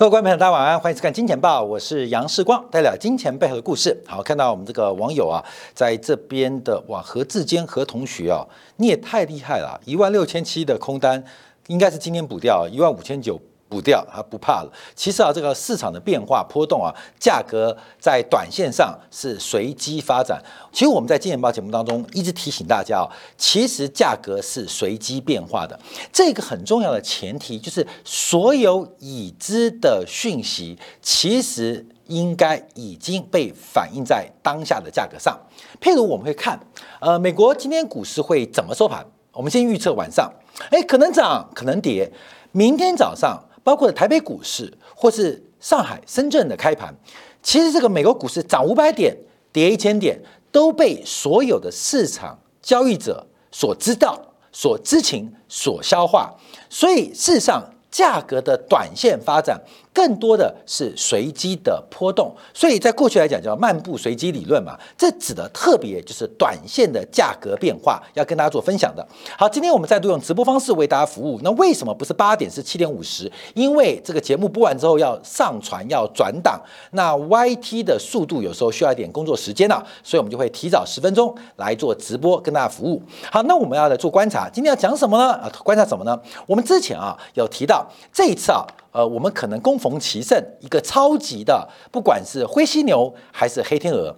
各位观众朋友，大家晚安，欢迎收看《金钱报》，我是杨世光，带来金钱背后的故事。好，看到我们这个网友啊，在这边的哇，何志坚何同学啊，你也太厉害了，一万六千七的空单，应该是今天补掉一万五千九。补掉，他不怕了。其实啊，这个市场的变化波动啊，价格在短线上是随机发展。其实我们在金钱报节目当中一直提醒大家哦，其实价格是随机变化的。这个很重要的前提就是，所有已知的讯息其实应该已经被反映在当下的价格上。譬如我们会看，呃，美国今天股市会怎么收盘？我们先预测晚上，哎，可能涨，可能跌。明天早上。包括台北股市或是上海、深圳的开盘，其实这个美国股市涨五百点、跌一千点，都被所有的市场交易者所知道、所知情、所消化，所以事实上价格的短线发展。更多的是随机的波动，所以在过去来讲叫漫步随机理论嘛，这指的特别就是短线的价格变化，要跟大家做分享的。好，今天我们再度用直播方式为大家服务。那为什么不是八点是七点五十？因为这个节目播完之后要上传要转档，那 YT 的速度有时候需要一点工作时间呢，所以我们就会提早十分钟来做直播跟大家服务。好，那我们要来做观察，今天要讲什么呢？啊，观察什么呢？我们之前啊有提到这一次啊。呃，我们可能攻逢其胜，一个超级的，不管是灰犀牛还是黑天鹅。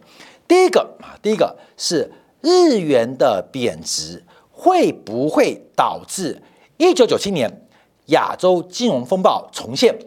第一个啊，第一个是日元的贬值会不会导致一九九七年亚洲金融风暴重现？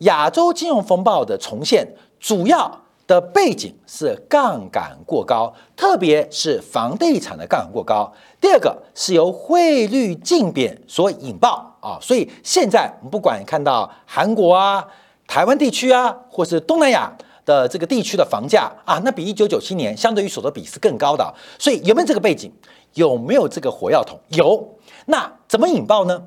亚洲金融风暴的重现主要的背景是杠杆过高，特别是房地产的杠杆过高。第二个是由汇率竞贬所引爆。啊，所以现在我们不管看到韩国啊、台湾地区啊，或是东南亚的这个地区的房价啊，那比一九九七年相对于所得比是更高的。所以有没有这个背景？有没有这个火药桶？有。那怎么引爆呢？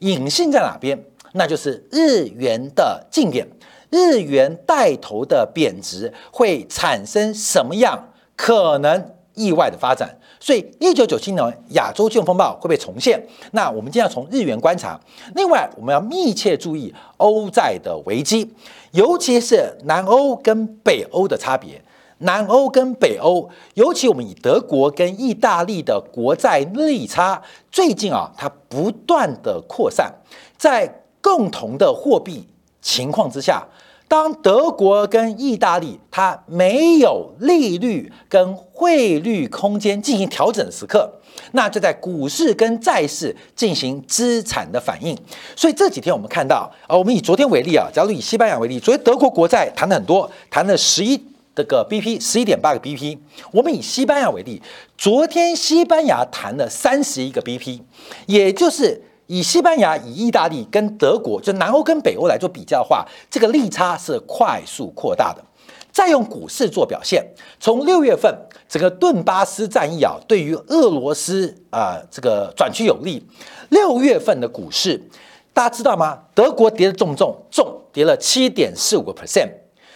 隐性在哪边？那就是日元的竞贬，日元带头的贬值会产生什么样可能意外的发展？所以，一九九七年亚洲金融风暴会被重现？那我们今天要从日元观察。另外，我们要密切注意欧债的危机，尤其是南欧跟北欧的差别。南欧跟北欧，尤其我们以德国跟意大利的国债利差，最近啊，它不断的扩散，在共同的货币情况之下。当德国跟意大利它没有利率跟汇率空间进行调整时刻，那就在股市跟债市进行资产的反应。所以这几天我们看到，呃，我们以昨天为例啊，假如以西班牙为例，昨天德国国债谈了很多，谈了十一这个 BP，十一点八个 BP。我们以西班牙为例，昨天西班牙谈了三十一个 BP，也就是。以西班牙、以意大利跟德国，就南欧跟北欧来做比较的话，这个利差是快速扩大的。再用股市做表现，从六月份整个顿巴斯战役啊，对于俄罗斯啊这个转趋有利。六月份的股市，大家知道吗？德国跌的重重重，跌了七点四五个 percent。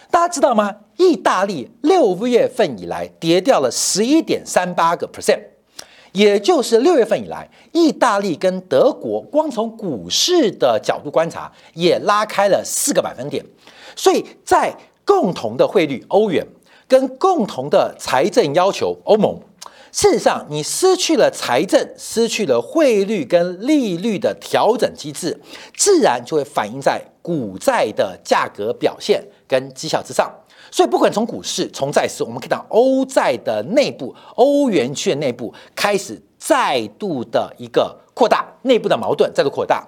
大家知道吗？意大利六月份以来跌掉了十一点三八个 percent。也就是六月份以来，意大利跟德国光从股市的角度观察，也拉开了四个百分点。所以在共同的汇率欧元跟共同的财政要求欧盟，事实上你失去了财政，失去了汇率跟利率的调整机制，自然就会反映在股债的价格表现跟绩效之上。所以，不管从股市、从债市，我们看到欧债的内部、欧元区的内部开始再度的一个扩大，内部的矛盾再度扩大。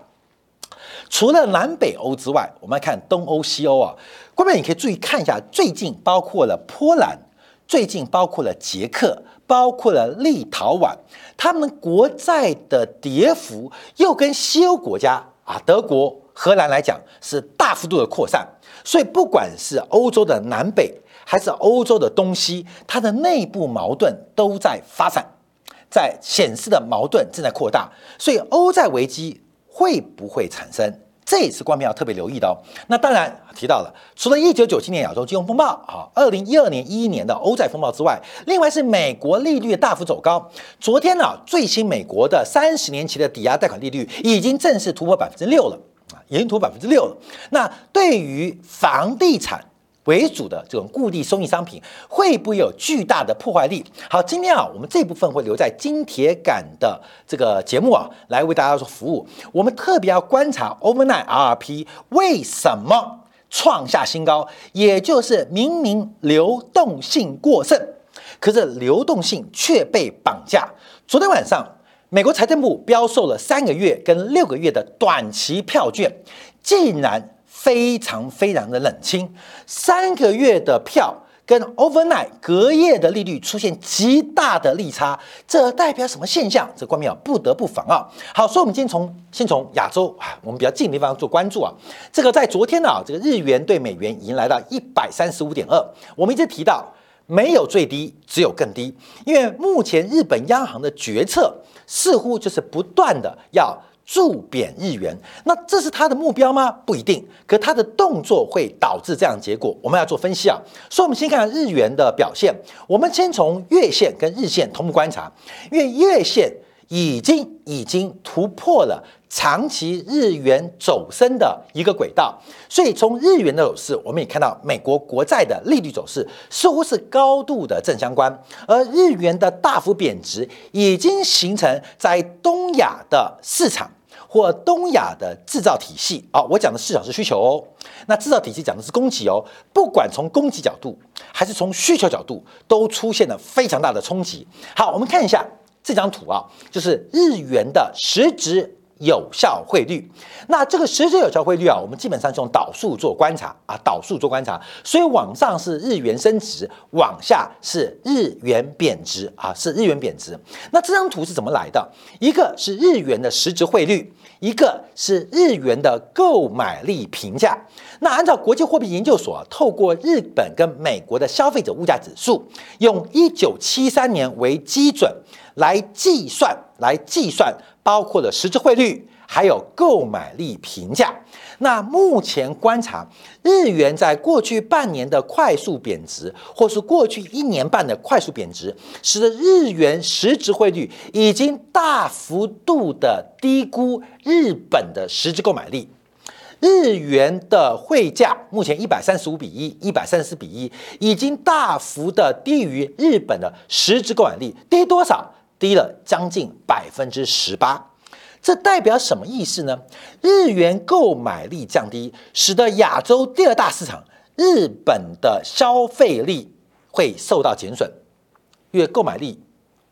除了南北欧之外，我们来看东欧、西欧啊。各位，你可以注意看一下，最近包括了波兰，最近包括了捷克，包括了立陶宛，他们国债的跌幅又跟西欧国家啊，德国、荷兰来讲是大幅度的扩散。所以，不管是欧洲的南北，还是欧洲的东西，它的内部矛盾都在发展，在显示的矛盾正在扩大。所以，欧债危机会不会产生？这也是官民要特别留意的哦。那当然提到了，除了一九九七年亚洲金融风暴啊，二零一二年一一年的欧债风暴之外，另外是美国利率大幅走高。昨天呢，最新美国的三十年期的抵押贷款利率已经正式突破百分之六了。已经突百分之六了。那对于房地产为主的这种固定收益商品，会不会有巨大的破坏力？好，今天啊，我们这部分会留在金铁杆的这个节目啊，来为大家做服务。我们特别要观察 overnight RP 为什么创下新高，也就是明明流动性过剩，可是流动性却被绑架。昨天晚上，美国财政部标售了三个月跟六个月的短期票券，竟然。非常非常的冷清，三个月的票跟 overnight 隔夜的利率出现极大的利差，这代表什么现象？这官民啊不得不防啊。好，所以我们今天从先从亚洲啊，我们比较近的地方做关注啊。这个在昨天呢，这个日元对美元已经来到一百三十五点二。我们一直提到，没有最低，只有更低，因为目前日本央行的决策似乎就是不断的要。铸贬日元，那这是他的目标吗？不一定，可他的动作会导致这样结果。我们要做分析啊，所以我们先看看日元的表现。我们先从月线跟日线同步观察，因为月线已经已经突破了长期日元走升的一个轨道，所以从日元的走势，我们也看到美国国债的利率走势似乎是高度的正相关，而日元的大幅贬值已经形成在东亚的市场。或东亚的制造体系啊，我讲的市场是需求哦，那制造体系讲的是供给哦。不管从供给角度还是从需求角度，都出现了非常大的冲击。好，我们看一下这张图啊，就是日元的实质。有效汇率，那这个实质有效汇率啊，我们基本上是用导数做观察啊，导数做观察，所以往上是日元升值，往下是日元贬值啊，是日元贬值。那这张图是怎么来的？一个是日元的实质汇率，一个是日元的购买力评价。那按照国际货币研究所透过日本跟美国的消费者物价指数，用一九七三年为基准来计算，来计算。包括了实质汇率，还有购买力评价。那目前观察，日元在过去半年的快速贬值，或是过去一年半的快速贬值，使得日元实质汇率已经大幅度的低估日本的实质购买力。日元的汇价目前一百三十五比一，一百三十四比一，已经大幅的低于日本的实质购买力，低多少？低了将近百分之十八，这代表什么意思呢？日元购买力降低，使得亚洲第二大市场日本的消费力会受到减损，因为购买力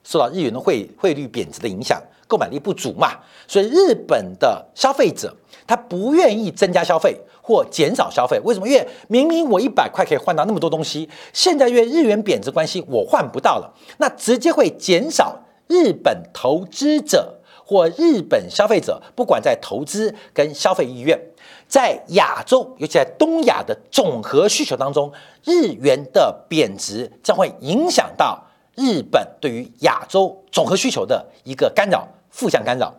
受到日元的汇汇率贬值的影响，购买力不足嘛，所以日本的消费者他不愿意增加消费或减少消费。为什么？因为明明我一百块可以换到那么多东西，现在因为日元贬值关系，我换不到了，那直接会减少。日本投资者或日本消费者，不管在投资跟消费意愿，在亚洲，尤其在东亚的总和需求当中，日元的贬值将会影响到日本对于亚洲总和需求的一个干扰，负向干扰。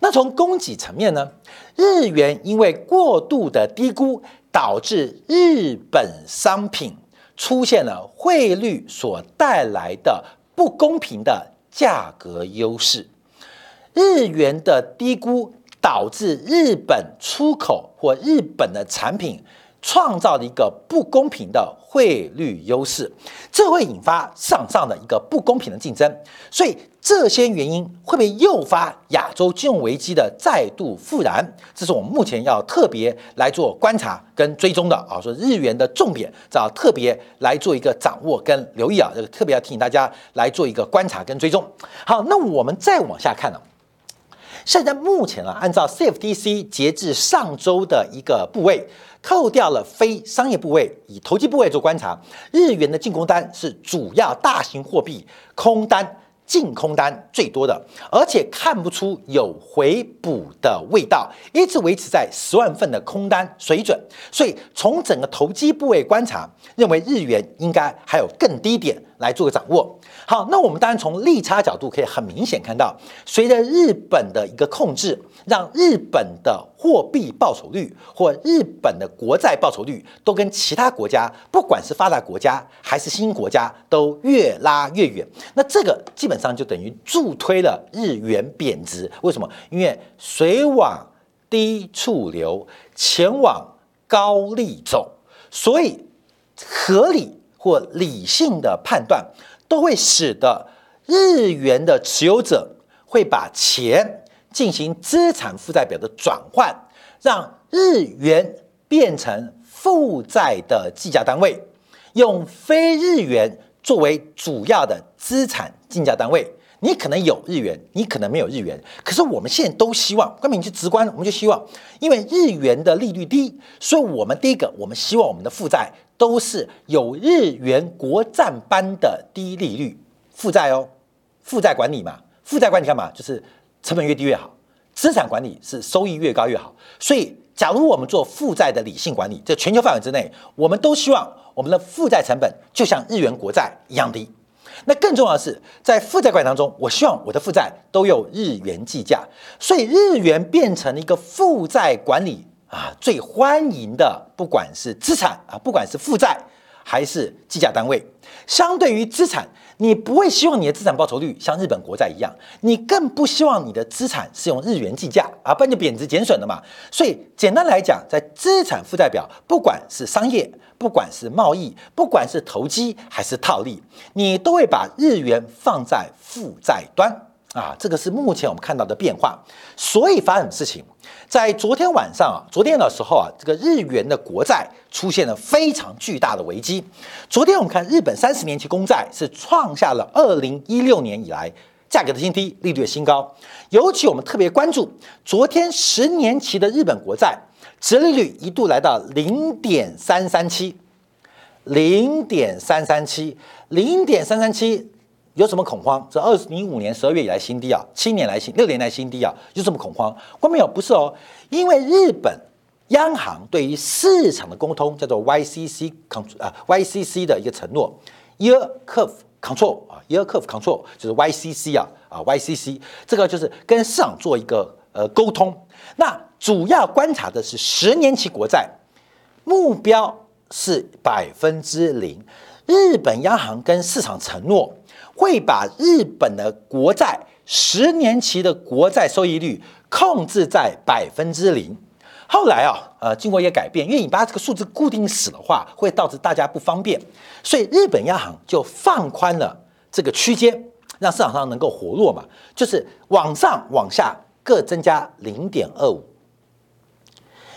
那从供给层面呢，日元因为过度的低估，导致日本商品出现了汇率所带来的不公平的。价格优势，日元的低估导致日本出口或日本的产品创造了一个不公平的汇率优势，这会引发上上的一个不公平的竞争，所以。这些原因会不会诱发亚洲金融危机的再度复燃？这是我们目前要特别来做观察跟追踪的啊。说日元的重点，要特别来做一个掌握跟留意啊。这个特别要提醒大家来做一个观察跟追踪。好，那我们再往下看呢？现在目前啊，按照 CFTC 截至上周的一个部位，扣掉了非商业部位，以投机部位做观察，日元的进攻单是主要大型货币空单。净空单最多的，而且看不出有回补的味道，一直维持在十万份的空单水准。所以从整个投机部位观察，认为日元应该还有更低点来做个掌握。好，那我们当然从利差角度可以很明显看到，随着日本的一个控制，让日本的货币报酬率或日本的国债报酬率都跟其他国家，不管是发达国家还是新兴国家，都越拉越远。那这个基本上就等于助推了日元贬值。为什么？因为水往低处流，前往高利走。所以，合理或理性的判断都会使得日元的持有者会把钱进行资产负债表的转换，让日元变成负债的计价单位，用非日元作为主要的资产计价单位。你可能有日元，你可能没有日元，可是我们现在都希望，关明就直观，我们就希望，因为日元的利率低，所以我们第一个，我们希望我们的负债都是有日元国债般的低利率负债哦，负债管理嘛，负债管理干嘛？就是成本越低越好，资产管理是收益越高越好。所以，假如我们做负债的理性管理，在全球范围之内，我们都希望我们的负债成本就像日元国债一样低。那更重要的是，在负债管理当中，我希望我的负债都有日元计价，所以日元变成了一个负债管理啊最欢迎的，不管是资产啊，不管是负债还是计价单位。相对于资产，你不会希望你的资产报酬率像日本国债一样，你更不希望你的资产是用日元计价啊，不然就贬值减损了嘛。所以简单来讲，在资产负债表，不管是商业。不管是贸易，不管是投机还是套利，你都会把日元放在负债端啊，这个是目前我们看到的变化。所以发生什么事情？在昨天晚上啊，昨天的时候啊，这个日元的国债出现了非常巨大的危机。昨天我们看日本三十年期公债是创下了二零一六年以来价格的新低，利率的新高。尤其我们特别关注昨天十年期的日本国债。殖利率一度来到零点三三七，零点三三七，零点三三七，有什么恐慌？这二零一五年十二月以来新低啊，七年来新，六年来新低啊，有什么恐慌？关没有？不是哦，因为日本央行对于市场的沟通叫做 YCC control 啊，YCC 的一个承诺，Year Curve Control 啊，Year Curve Control 就是 YCC 啊啊 YCC，这个就是跟市场做一个呃沟通，那。主要观察的是十年期国债，目标是百分之零。日本央行跟市场承诺会把日本的国债十年期的国债收益率控制在百分之零。后来啊，呃，经过一些改变，因为你把这个数字固定死的话，会导致大家不方便，所以日本央行就放宽了这个区间，让市场上能够活络嘛，就是往上往下各增加零点二五。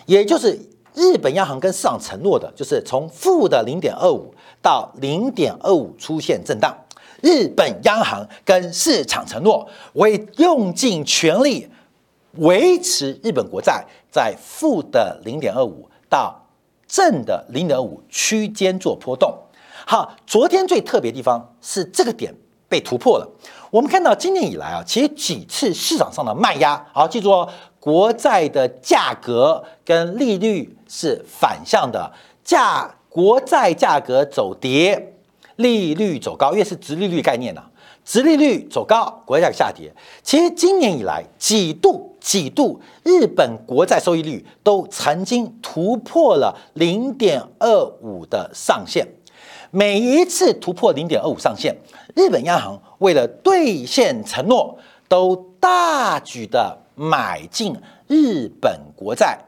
也就是日本央行跟市场承诺的，就是从负的零点二五到零点二五出现震荡。日本央行跟市场承诺，会用尽全力维持日本国债在负的零点二五到正的零点二五区间做波动。好，昨天最特别地方是这个点被突破了。我们看到今年以来啊，其实几次市场上的卖压，好，记住哦。国债的价格跟利率是反向的，价国债价格走跌，利率走高，越是直利率概念呢，直利率走高，国债下跌。其实今年以来几度几度，日本国债收益率都曾经突破了零点二五的上限，每一次突破零点二五上限，日本央行为了兑现承诺，都大举的。买进日本国债，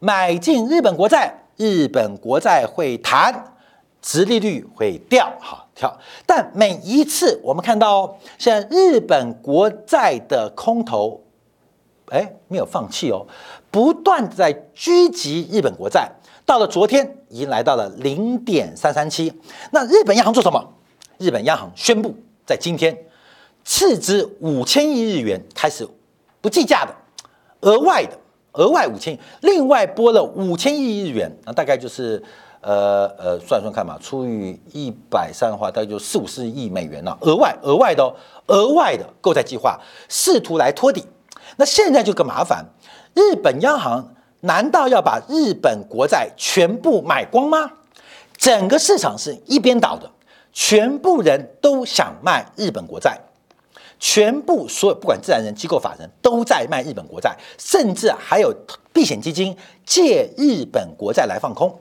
买进日本国债，日本国债会弹，殖利率会掉，好跳。但每一次我们看到，现在日本国债的空头，哎，没有放弃哦，不断在狙击日本国债。到了昨天，已经来到了零点三三七。那日本央行做什么？日本央行宣布，在今天斥资五千亿日元开始。不计价的，额外的，额外五千亿，另外拨了五千亿日元，那大概就是呃呃，算算看嘛，除以一百三的话，大概就四五十亿美元了。额外额外的，额外的购债计划，试图来托底。那现在就更麻烦，日本央行难道要把日本国债全部买光吗？整个市场是一边倒的，全部人都想卖日本国债。全部所有不管自然人、机构、法人都在卖日本国债，甚至还有避险基金借日本国债来放空。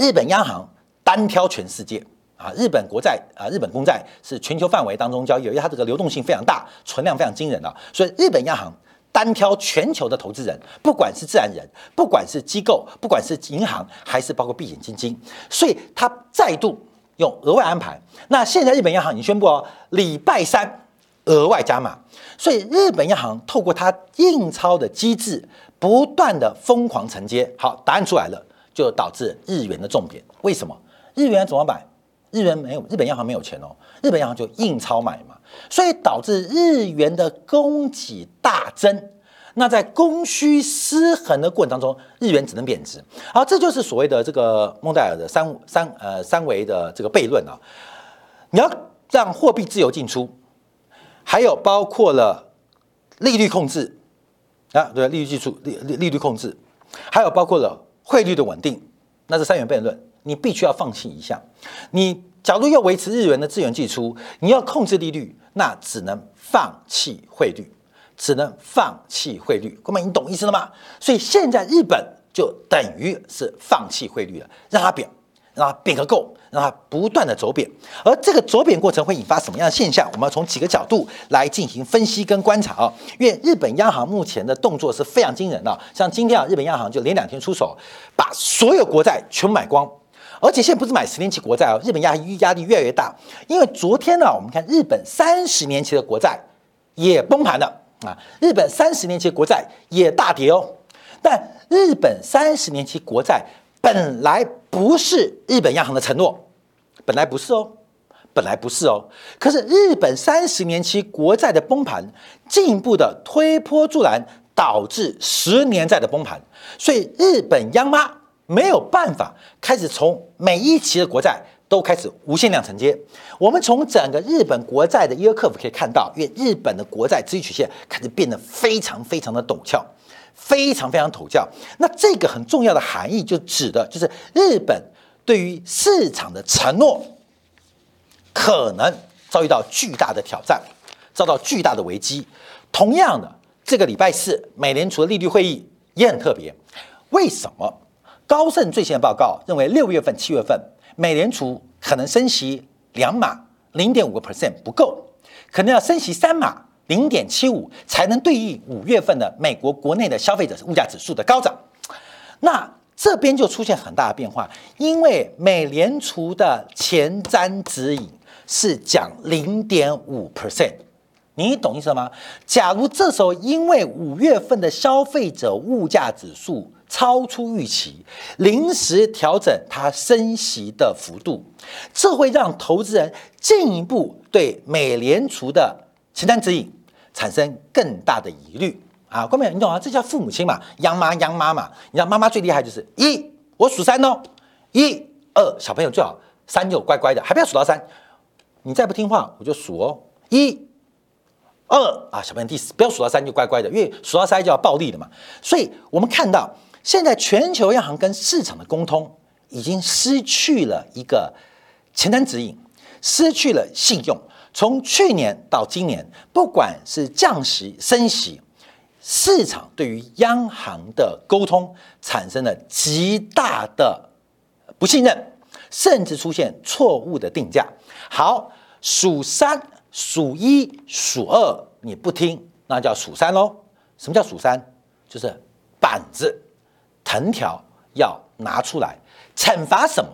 日本央行单挑全世界啊！日本国债啊，日本公债是全球范围当中交易，因为它这个流动性非常大，存量非常惊人啊，所以日本央行单挑全球的投资人，不管是自然人，不管是机构，不管是银行，还是包括避险基金，所以他再度用额外安排。那现在日本央行已经宣布哦，礼拜三额外加码。所以日本央行透过它印钞的机制，不断的疯狂承接。好，答案出来了，就导致日元的重贬。为什么？日元怎么买？日元没有，日本央行没有钱哦，日本央行就印钞买嘛。所以导致日元的供给大增。那在供需失衡的过程当中，日元只能贬值。好，这就是所谓的这个孟戴尔的三三呃三维的这个悖论啊。你要让货币自由进出。还有包括了利率控制啊，对，利率技术、利利利率控制，还有包括了汇率的稳定，那是三元悖论，你必须要放弃一项。你假如要维持日元的资源进出，你要控制利率，那只能放弃汇率，只能放弃汇率。哥们，你懂意思了吗？所以现在日本就等于是放弃汇率了，让它贬。让它贬个够，让它不断的走贬，而这个走贬过程会引发什么样的现象？我们要从几个角度来进行分析跟观察啊。因为日本央行目前的动作是非常惊人的，像今天啊，日本央行就连两天出手，把所有国债全部买光，而且现在不是买十年期国债哦，日本压压力越来越大，因为昨天呢，我们看日本三十年期的国债也崩盘了啊，日本三十年期国债也大跌哦，但日本三十年期国债。本来不是日本央行的承诺，本来不是哦，本来不是哦。可是日本三十年期国债的崩盘，进一步的推波助澜，导致十年债的崩盘。所以日本央妈没有办法开始从每一期的国债都开始无限量承接。我们从整个日本国债的一个 curve 可以看到，因为日本的国债资金曲线开始变得非常非常的陡峭。非常非常讨教，那这个很重要的含义就指的就是日本对于市场的承诺可能遭遇到巨大的挑战，遭到巨大的危机。同样的，这个礼拜四美联储的利率会议也很特别。为什么？高盛最新的报告认为，六月份、七月份美联储可能升息两码，零点五个 percent 不够，可能要升息三码。零点七五才能对应五月份的美国国内的消费者物价指数的高涨，那这边就出现很大的变化，因为美联储的前瞻指引是讲零点五 percent，你懂意思吗？假如这时候因为五月份的消费者物价指数超出预期，临时调整它升息的幅度，这会让投资人进一步对美联储的前瞻指引。产生更大的疑虑啊！各位，你懂啊？这叫父母亲嘛，央妈央妈嘛。你知道妈妈最厉害就是一，我数三哦，一二，小朋友最好三就乖乖的，还不要数到三。你再不听话，我就数哦，一二啊，小朋友第四不要数到三就乖乖的，因为数到三就要暴力的嘛。所以我们看到现在全球央行跟市场的沟通已经失去了一个前瞻指引，失去了信用。从去年到今年，不管是降息、升息，市场对于央行的沟通产生了极大的不信任，甚至出现错误的定价。好，数三、数一、数二，你不听，那叫数三喽。什么叫数三？就是板子、藤条要拿出来，惩罚什么？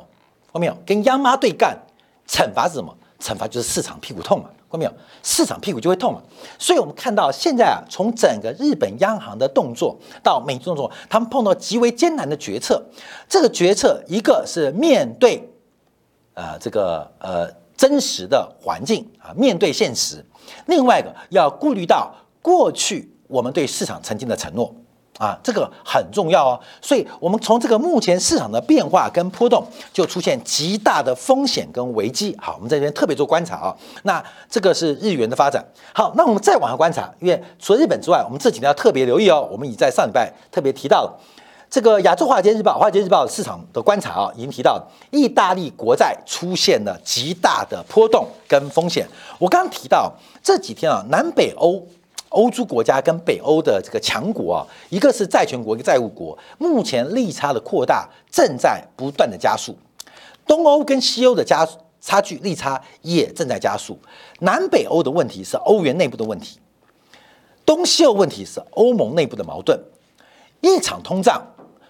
后面有？跟央妈对干，惩罚是什么？惩罚就是市场屁股痛嘛，看到没有？市场屁股就会痛嘛。所以我们看到现在啊，从整个日本央行的动作到美动作，他们碰到极为艰难的决策。这个决策，一个是面对呃这个呃真实的环境啊，面对现实；另外一个要顾虑到过去我们对市场曾经的承诺。啊，这个很重要哦，所以我们从这个目前市场的变化跟波动，就出现极大的风险跟危机。好，我们在这边特别做观察啊。那这个是日元的发展。好，那我们再往下观察，因为除了日本之外，我们这几天要特别留意哦。我们已在上礼拜特别提到了这个亚洲华尔街日报、华尔街日报市场的观察啊，已经提到意大利国债出现了极大的波动跟风险。我刚刚提到这几天啊，南北欧。欧洲国家跟北欧的这个强国啊，一个是债权国，一个债务国，目前利差的扩大正在不断的加速。东欧跟西欧的加差距利差也正在加速。南北欧的问题是欧元内部的问题。东西欧问题是欧盟内部的矛盾，一场通胀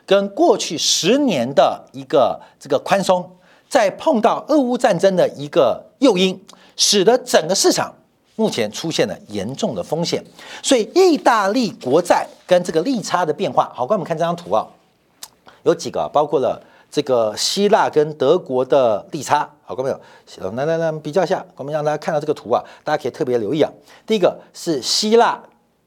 跟过去十年的一个这个宽松，再碰到俄乌战争的一个诱因，使得整个市场目前出现了严重的风险。所以，意大利国债跟这个利差的变化，好，我们看这张图啊，有几个，包括了这个希腊跟德国的利差。好，各位朋友，来来来，比较一下，我们让大家看到这个图啊，大家可以特别留意啊。第一个是希腊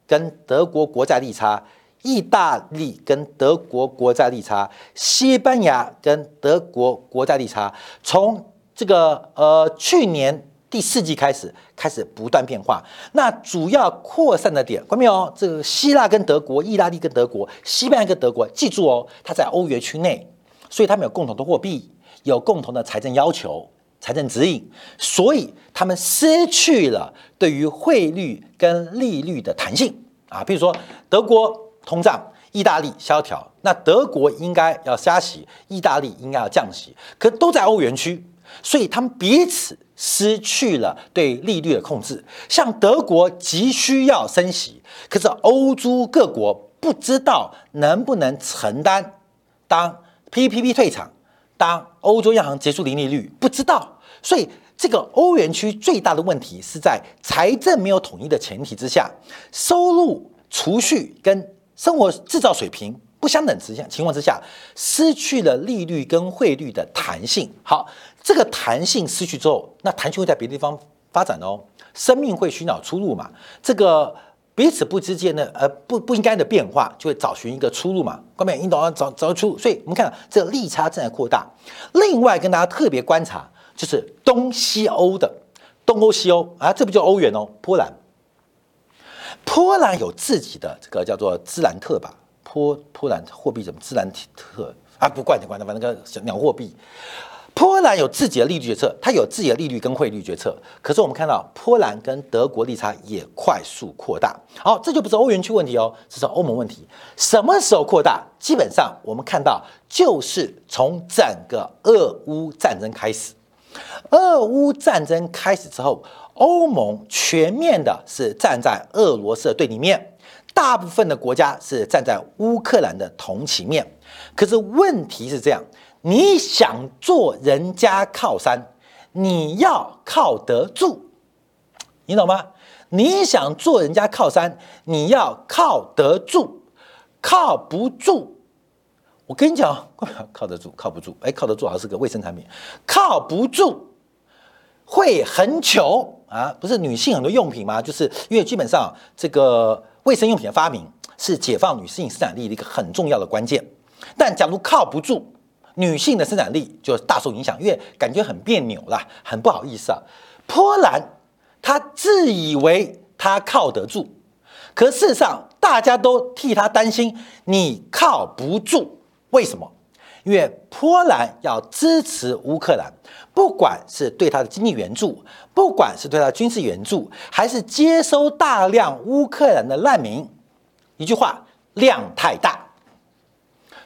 跟德国国债利差，意大利跟德国国债利差，西班牙跟德国国债利差，从这个呃去年第四季开始开始不断变化。那主要扩散的点，看到没有？这个希腊跟德国，意大利跟德国，西班牙跟德国，记住哦，它在欧元区内，所以他们有共同的货币。有共同的财政要求、财政指引，所以他们失去了对于汇率跟利率的弹性啊。比如说，德国通胀，意大利萧条，那德国应该要加息，意大利应该要降息，可都在欧元区，所以他们彼此失去了对利率的控制。像德国急需要升息，可是欧洲各国不知道能不能承担，当 PPP 退场。当欧洲央行结束零利率，不知道，所以这个欧元区最大的问题是在财政没有统一的前提之下，收入、储蓄跟生活制造水平不相等之下情况之下，失去了利率跟汇率的弹性。好，这个弹性失去之后，那弹性会在别的地方发展哦，生命会寻找出路嘛？这个。彼此不之间的呃不不应该的变化，就会找寻一个出路嘛。关键引导要找找出，所以我们看这个利差正在扩大。另外跟大家特别观察，就是东西欧的东欧西欧啊，这不叫欧元哦，波兰。波兰有自己的这个叫做兹兰特吧，波波兰货币怎么兹兰特啊？不管你管它，反正个鸟货币。波兰有自己的利率决策，它有自己的利率跟汇率决策。可是我们看到波兰跟德国利差也快速扩大。好，这就不是欧元区问题哦，这是欧盟问题。什么时候扩大？基本上我们看到就是从整个俄乌战争开始。俄乌战争开始之后，欧盟全面的是站在俄罗斯的对立面，大部分的国家是站在乌克兰的同情面。可是问题是这样。你想做人家靠山，你要靠得住，你懂吗？你想做人家靠山，你要靠得住，靠不住，我跟你讲，靠得住，靠不住，哎，靠得住好像是个卫生产品，靠不住会很穷啊！不是女性很多用品吗？就是因为基本上这个卫生用品的发明是解放女性生产力的一个很重要的关键，但假如靠不住。女性的生产力就大受影响，因为感觉很别扭啦，很不好意思啊。波兰他自以为他靠得住，可事实上大家都替他担心，你靠不住。为什么？因为波兰要支持乌克兰，不管是对他的经济援助，不管是对他军事援助，还是接收大量乌克兰的难民，一句话，量太大，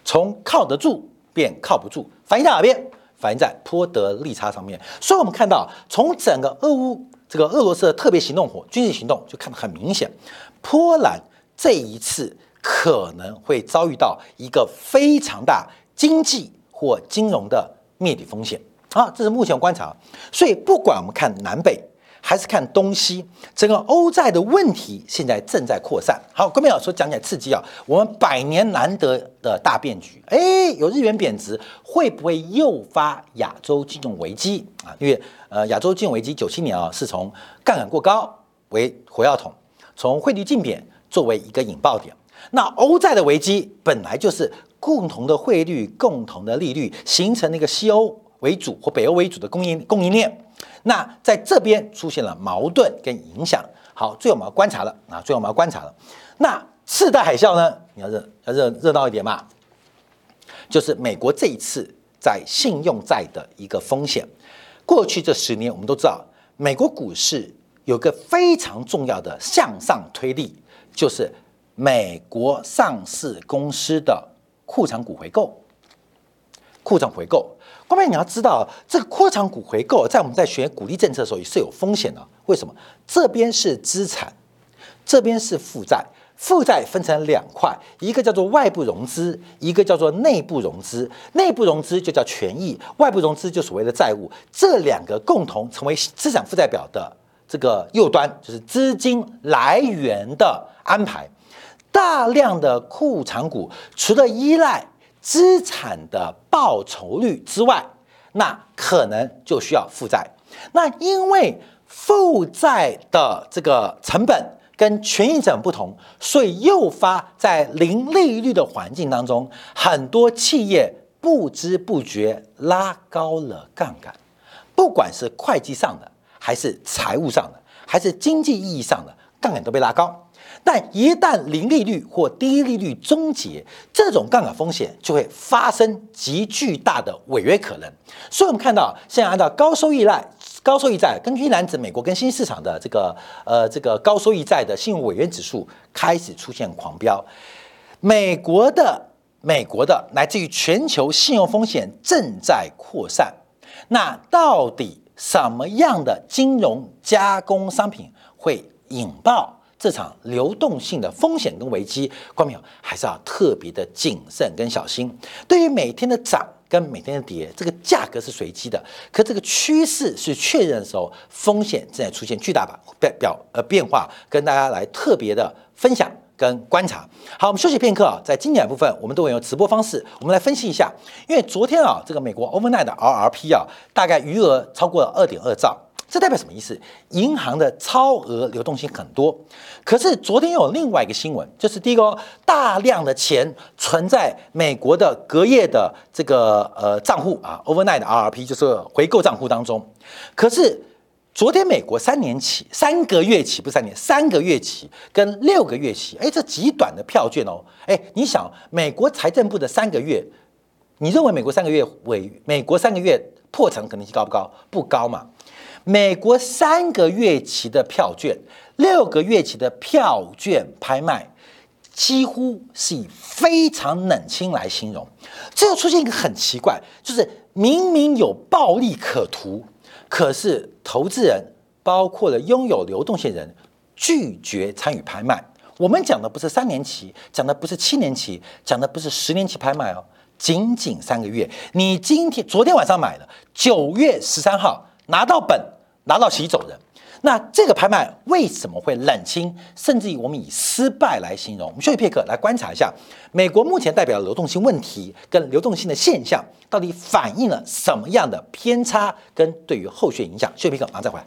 从靠得住。便靠不住，反映在哪边？反映在波德利差上面。所以，我们看到从整个俄乌这个俄罗斯的特别行动火军事行动，就看得很明显，波兰这一次可能会遭遇到一个非常大经济或金融的灭顶风险啊！这是目前观察。所以，不管我们看南北。还是看东西，整个欧债的问题现在正在扩散。好，各位老师讲起来刺激啊，我们百年难得的大变局，哎，有日元贬值，会不会诱发亚洲金融危机啊？因为呃，亚洲金融危机九七年啊，是从杠杆过高为火药桶，从汇率竞贬作为一个引爆点。那欧债的危机本来就是共同的汇率、共同的利率形成那个西欧为主或北欧为主的供应供应链。那在这边出现了矛盾跟影响。好，最后我们要观察了啊，最后我们要观察了。那次贷海啸呢？你要热要热热闹一点嘛？就是美国这一次在信用债的一个风险。过去这十年，我们都知道，美国股市有个非常重要的向上推力，就是美国上市公司的库存股回购。库存回购。后面你要知道，这个扩张股回购在我们在选鼓励政策的时候也是有风险的。为什么？这边是资产，这边是负债。负债分成两块，一个叫做外部融资，一个叫做内部融资。内部融资就叫权益，外部融资就所谓的债务。这两个共同成为资产负债表的这个右端，就是资金来源的安排。大量的库藏股，除了依赖资产的报酬率之外，那可能就需要负债。那因为负债的这个成本。跟权益者不同，所以诱发在零利率的环境当中，很多企业不知不觉拉高了杠杆，不管是会计上的，还是财务上的，还是经济意义上的杠杆都被拉高。但一旦零利率或低利率终结，这种杠杆风险就会发生极巨大的违约可能。所以，我们看到现在按照高收益债。高收益债，根据一篮子美国跟新市场的这个呃这个高收益债的信用违约指数开始出现狂飙，美国的美国的来自于全球信用风险正在扩散。那到底什么样的金融加工商品会引爆这场流动性的风险跟危机？观众朋友还是要特别的谨慎跟小心。对于每天的涨。跟每天的跌，这个价格是随机的，可这个趋势是确认的时候，风险正在出现巨大吧表表呃变化，跟大家来特别的分享跟观察。好，我们休息片刻啊，在经典部分，我们都会用直播方式，我们来分析一下，因为昨天啊，这个美国 overnight 的 RRP 啊，大概余额超过了二点二兆。这代表什么意思？银行的超额流动性很多，可是昨天有另外一个新闻，就是第一个大量的钱存在美国的隔夜的这个呃账户啊，overnight RRP 就是回购账户当中。可是昨天美国三年期、三个月期不三年，三个月期跟六个月期，哎，这极短的票券哦，哎，你想美国财政部的三个月，你认为美国三个月尾美国三个月破产可能性高不高？不高嘛。美国三个月期的票券、六个月期的票券拍卖，几乎是以非常冷清来形容。这又出现一个很奇怪，就是明明有暴利可图，可是投资人，包括了拥有流动性人，拒绝参与拍卖。我们讲的不是三年期，讲的不是七年期，讲的不是十年期拍卖哦，仅仅三个月。你今天、昨天晚上买的，九月十三号。拿到本，拿到席走人。那这个拍卖为什么会冷清，甚至于我们以失败来形容？我们休息片刻来观察一下，美国目前代表的流动性问题跟流动性的现象，到底反映了什么样的偏差，跟对于后续影响？休息片刻，马上再回来。